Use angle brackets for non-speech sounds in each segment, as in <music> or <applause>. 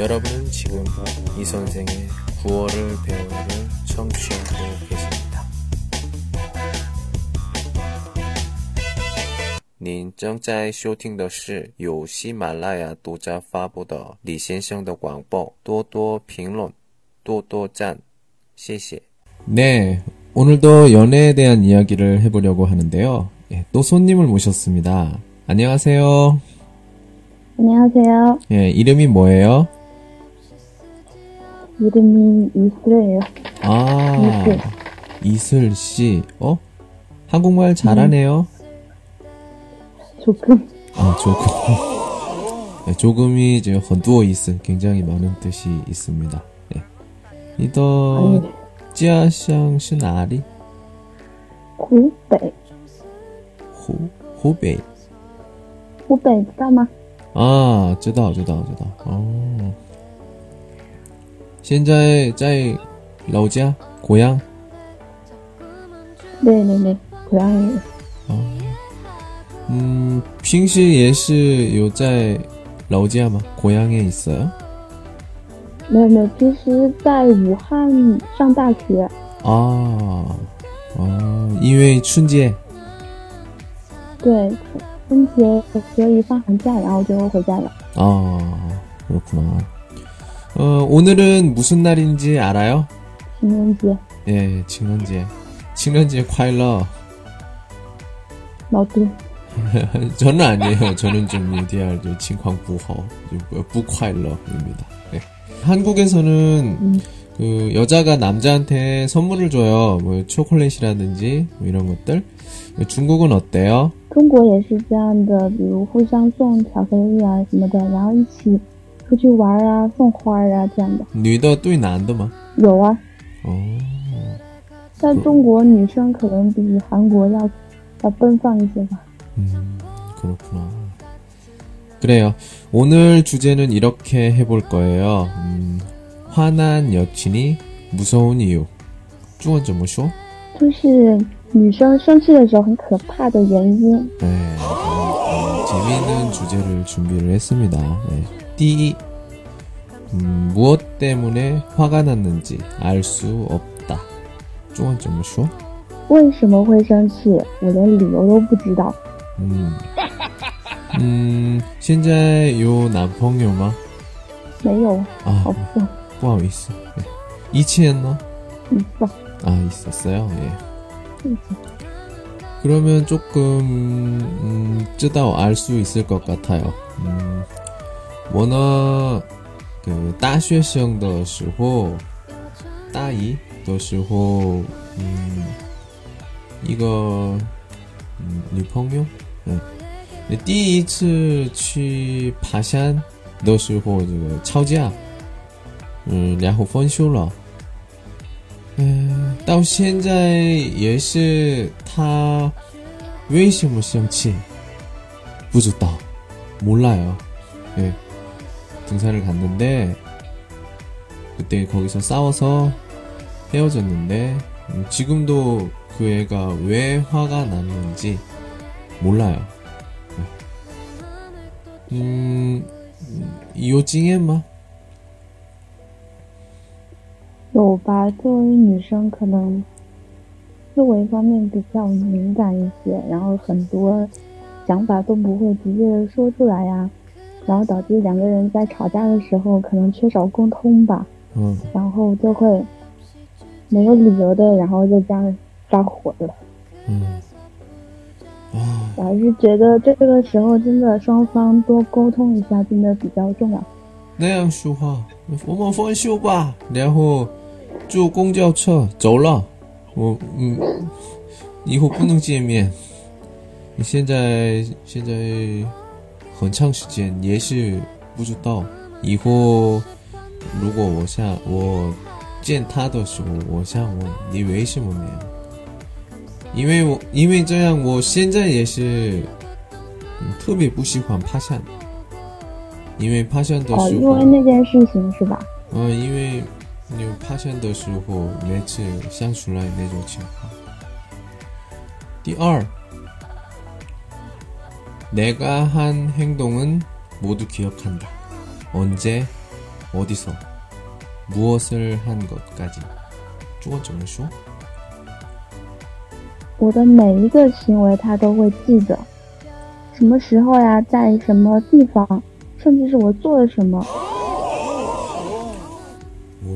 여러분은 지금 이 선생의 구월을 배우를 청취하고 계십니다. 您正在收听的是由喜马拉雅独家发布的李先生的广播，多多评论，多多赞，谢谢。 네, 오늘도 연애에 대한 이야기를 해보려고 하는데요. 예, 또 손님을 모셨습니다. 안녕하세요. 안녕하세요. 예, 이름이 뭐예요? 이름이 이슬이에요. 아, 이슬. 이슬 씨. 어? 한국말 잘하네요. 조금 아, 조금. <laughs> 예, 조금이 이제 헌두어 있음 굉장히 많은 뜻이 있습니다. 예. 이더 아니 지아샹 신아리 湖北 호 호베이 湖北知道吗？啊，知道知道知道哦。 现在在老家고향 对对对，고향이 嗯，平时也是有在老家吗？고향에있어요？ 没有没有，其实在武汉上大学，啊哦，因为春节对春节所以放寒假，然后就回家了。 아 그렇구나. 어 오늘은 무슨 날인지 알아요? 情人节， 예, 칭년제. 칭년제 快乐.老杜 <laughs> 저는 아니에요. 저는 좀 UDR 좀情况 不好, 부快乐입니다. 네. 한국에서는 음. 그 여자가 남자한테 선물을 줘요. 뭐 초콜릿이라든지 뭐 이런 것들. 중국은 어때요? 中国也是这样的，比如互相送巧克力啊什么的，然后一起 出去玩啊，送花儿啊这样的。女的对男的吗?有啊， 어. 在中国女生可能比韩国要要奔放一些吧。 음, 그렇구나. 그래요. 오늘 주제는 이렇게 해볼 거예요. 음, 화난 여친이 무서운 이유. 中文怎么说?就是女生生气的时候很可怕的原因。 네, 음, 재미있는 주제를 준비를 했습니다. 네. 第一, 음, 무엇 때문에 화가 났는지 알 수 없다. 中文怎么说?为什么会生气？我连理由都不知道。 음, 음, 现在有男朋友吗?没有， 아, 好不 不好意思. 네. 이치했나? 你吧。 아, 있었어요? 예. 음. 그러면 조금, 음, 知道 알 수 있을 것 같아요. 음, 我呢,그, 大学生的时候,大一的时候, 음, 이거, 음, 女朋友? 네. 第一次去爬山的时候,这个吵架,嗯，然后分手了。 嗯，到现在也是他为什么生气不知道몰라요. 예. 등산을 갔는데 그때 거기서 싸워서 헤어졌는데 음, 지금도 그 애가 왜 화가 났는지 몰라요. 예. 음, 有经验吗? 有吧作为女生可能思维方面比较敏感一些然后很多想法都不会直接的说出来呀然后导致两个人在吵架的时候可能缺少沟通吧嗯。然后就会没有理由的然后就这样发火了。嗯。我还是觉得这个时候真的双方多沟通一下真的比较重要。那样说话我们分手吧然后坐公交车走了。我嗯，以后不能见面。你现在现在很长时间也是不知道，以后如果我想我见他的时候，我想问你为什么没有？因为我因为这样，我现在也是、嗯、特别不喜欢爬山，因为爬山的时候。哦，因为那件事情是吧？嗯，因为你爬山的时候每次想出来那种情况。第二，내가한 행동은 모두 기억한다. 언제, 어디서 무엇을 한 것까지 中文怎么说？我的每一个行为他都会记得，什么时候呀，在什么地方，甚至是我做了什么。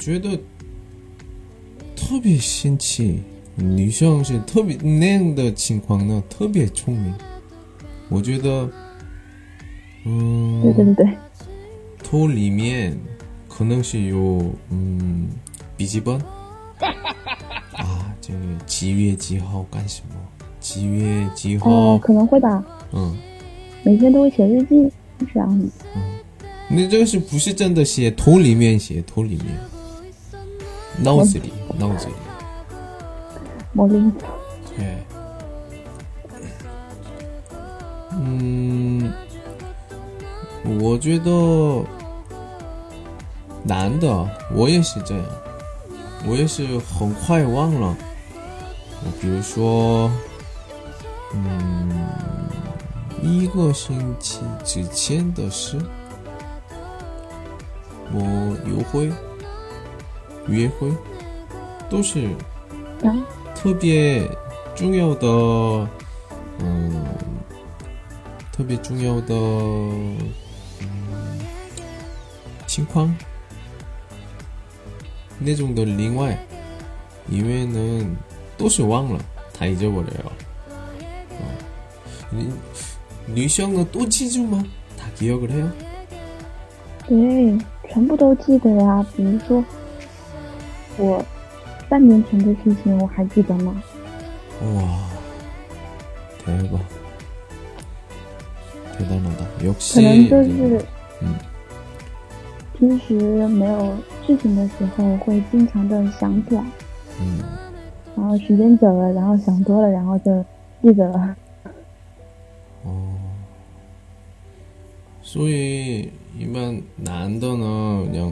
我觉得特别新奇，女生是特别那样的情况呢，特别聪明。我觉得，嗯，对对对，头里面可能是有嗯笔记本。<laughs> 啊，这个几月几号干什么？几月几号？哦，可能会吧。嗯，每天都会写日记，这样子。嗯，那这个是不是真的写？头里面写，头里面，脑子里，脑子里。我灵。对。嗯，我觉得男的，我也是这样。我也是很快忘了，比如说，嗯，一个星期之前的事，我又会、约会都是特别重要的，嗯，特别重要的情况。那种的另外，因为呢都是忘了，他잊어버려 요。 女女生呢都记住吗？他기억을해 요？ 对，全部都记得呀。比如说， 我半年前的事情我还记得吗？哇，대박대단하다역시可能就是嗯，平时没有。事情的时候会经常的想起来，嗯，然后时间久了，然后想多了，然后就记得了。<laughs> 哦，所以一般男的呢，그냥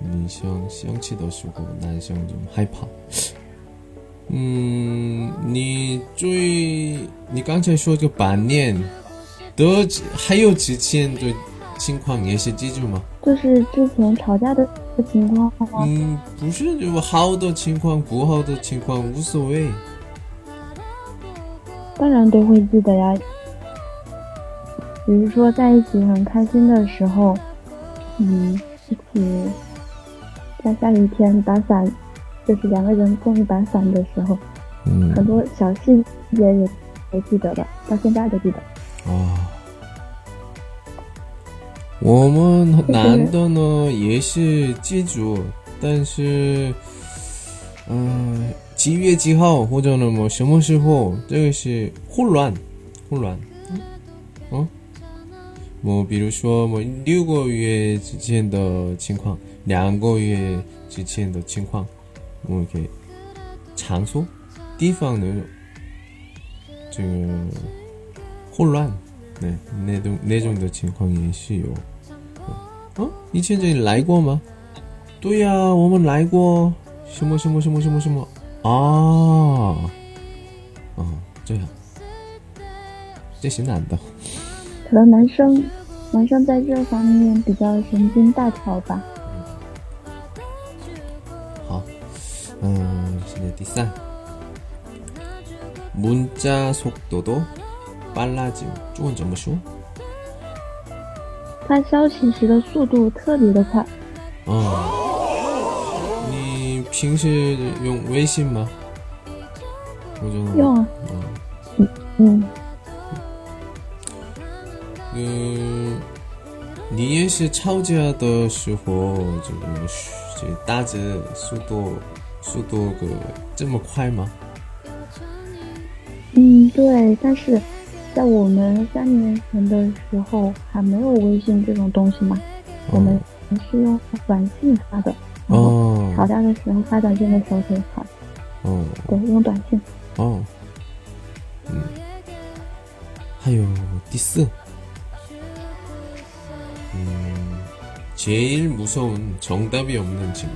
女生想起的时候，男生就害怕。嗯，你最你刚才说这半年的还有之前的情况也是记住吗？就是之前吵架的。情况嗯，不是有好的情况，不好的情况无所谓。当然都会记得呀。比如说在一起很开心的时候，嗯，一起在下雨天打伞，就是两个人共一把伞的时候，嗯，很多小细节也也记得的，到现在都记得。啊。我们男的呢也是记住，但是，嗯，几月几号或者呢么什么时候，这个是混乱，混乱，嗯，我比如说我六个月之前的情况，两个月之前的情况，我给场所、地方的这个混乱，那那种那种的情况也是有。哦，以前这里来过吗？对呀，我们来过。什么什么什么什么什么啊？啊，这样，这是男的。可能男生，男生在这方面比较神经大条吧。嗯，现在第三，문자속도도빨라 짐， 中文怎么说？发消息时的速度特别的快。哦，你平时用微信吗？用啊。嗯嗯。嗯，你也是吵架的时候，这个这打字速度 速度个这么快吗？嗯，对，但是。在我们三年前的时候，还没有微信这种东西嘛？我们是用短信发的，然后 吵架的时候发短信的时候可以发， 어, 对，用短信。 어. 음. 하요, 디스. 음, 제일 무서운 정답이 없는 친구.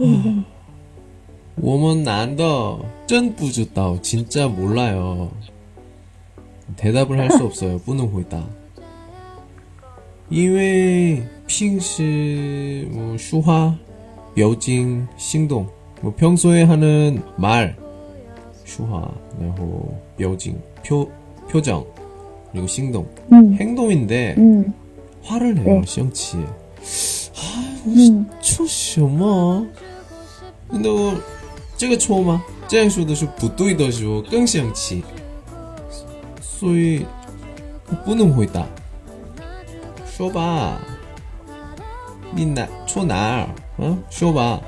음. 워먼 난더 쩐뿌주따오 진짜 몰라요. 대답을 할 수 없어요. 뿌는 있다. 이외 핑시 뭐 슈화 여징 행동 뭐 평소에 하는 말 슈화 뭐, 그리고 여징 표 표정 그리고 행동 음. 행동인데 음. 화를 내요 네. 씨 아, 음. 초시마 难道这个错吗？这样说的是不对的时候更想气，所以我不能回答。说吧，你哪错哪儿？嗯，说吧。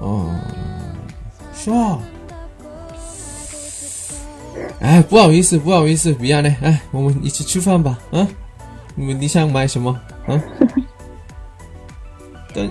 嗯、哦，说。哎，不好意思，不好意思，不要嘞。哎，我们一起吃饭吧。嗯，你们你想买什么？嗯，<laughs> 等。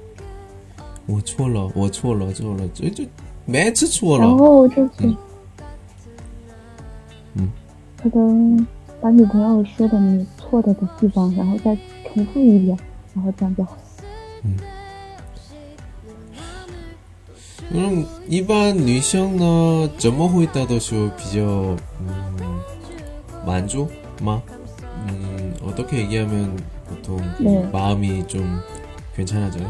我错了，我错了，错了，这这每次错然了。后就是，嗯嗯可能把女朋友说的你错的的地方，然后再重复一遍，然后这样就好。 그럼 일반 女生呢怎么回答的时候比较음, 만족吗? 음, 어떻게 얘기하면 보통 그 네. 마음이 좀 괜찮아져요?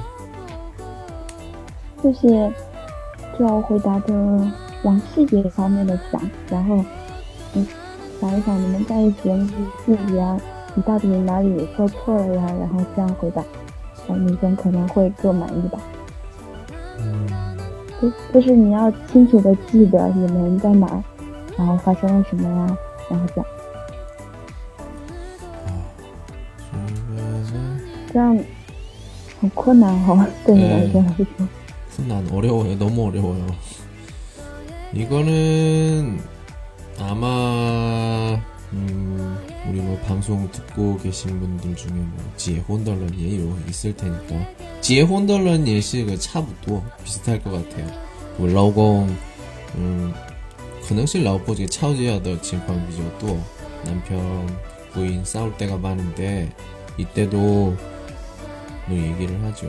就是就要回答的往细节方面的想然后嗯想一想你们在一起的那些细节啊你到底哪里做错了呀然后这样回答小女生可能会更满意吧。就就是你要清楚的记得你们在哪然后发生了什么呀然后这样。这样很困难哈对你来说。来说 난 어려워요. 너무 어려워요. 이거는 아마 음, 우리 뭐 방송 듣고 계신 분들 중에 뭐 지혜혼덜런 예요 있을 테니까 지혜혼덜런 예시 그 차부터 비슷할 것 같아요. 뭐 러공 음, 可能是老婆这个吵架的情况比较多，男편부인 싸울 때가 많은데 이때도 뭐 얘기를 하죠.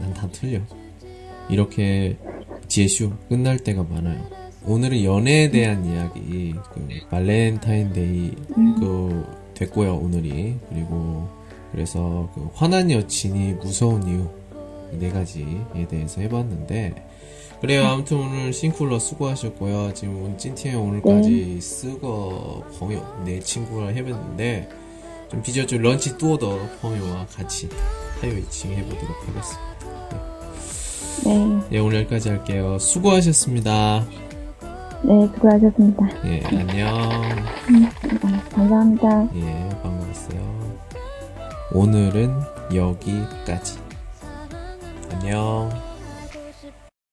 난 다 틀려. 이렇게 제쇼 끝날 때가 많아요. 오늘은 연애에 대한 이야기, 그 발렌타인데이 그 됐고요 오늘이 그리고 그래서 그 화난 여친이 무서운 이유 네 가지에 대해서 해봤는데 그래요. 아무튼 오늘 싱쿨러 수고하셨고요. 지금 찐티에 오늘까지 네. 쓰고 펑요 내 네 친구랑 해봤는데 좀 비저주 런치 뚜어더 펑요와 같이. 하요이칭 해보도록 하겠습니다 네, 네 오늘 여기까지 할게요 수고하셨습니다 네, 수고하셨습니다. 예 안녕 아, 감사합니다. 예, 반가웠어요. 오늘은 여기까지. 안녕